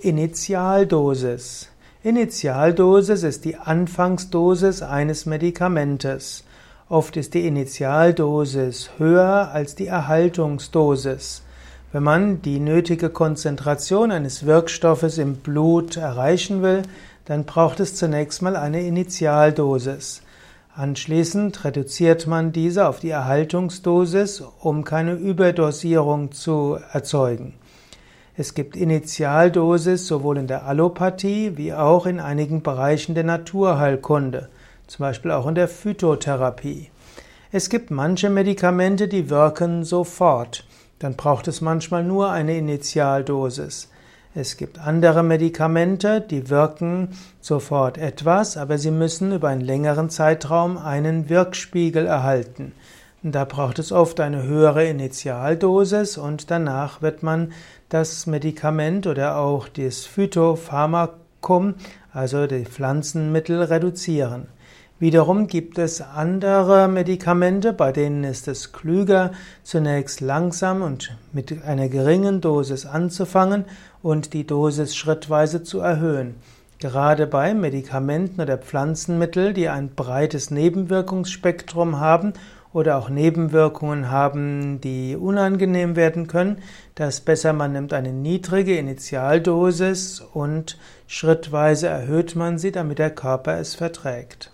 Initialdosis. Initialdosis ist die Anfangsdosis eines Medikamentes. Oft ist die Initialdosis höher als die Erhaltungsdosis. Wenn man die nötige Konzentration eines Wirkstoffes im Blut erreichen will, dann braucht es zunächst mal eine Initialdosis. Anschließend reduziert man diese auf die Erhaltungsdosis, um keine Überdosierung zu erzeugen. Es gibt Initialdosis sowohl in der Allopathie wie auch in einigen Bereichen der Naturheilkunde, zum Beispiel auch in der Phytotherapie. Es gibt manche Medikamente, die wirken sofort. Dann braucht es manchmal nur eine Initialdosis. Es gibt andere Medikamente, die wirken sofort etwas, aber sie müssen über einen längeren Zeitraum einen Wirkspiegel erhalten. Da braucht es oft eine höhere Initialdosis und danach wird man das Medikament oder auch das Phytopharmakum, also die Pflanzenmittel, reduzieren. Wiederum gibt es andere Medikamente, bei denen ist es klüger, zunächst langsam und mit einer geringen Dosis anzufangen und die Dosis schrittweise zu erhöhen. Gerade bei Medikamenten oder Pflanzenmitteln, die ein breites Nebenwirkungsspektrum haben oder auch Nebenwirkungen haben, die unangenehm werden können, da ist besser, man nimmt eine niedrige Initialdosis und schrittweise erhöht man sie, damit der Körper es verträgt.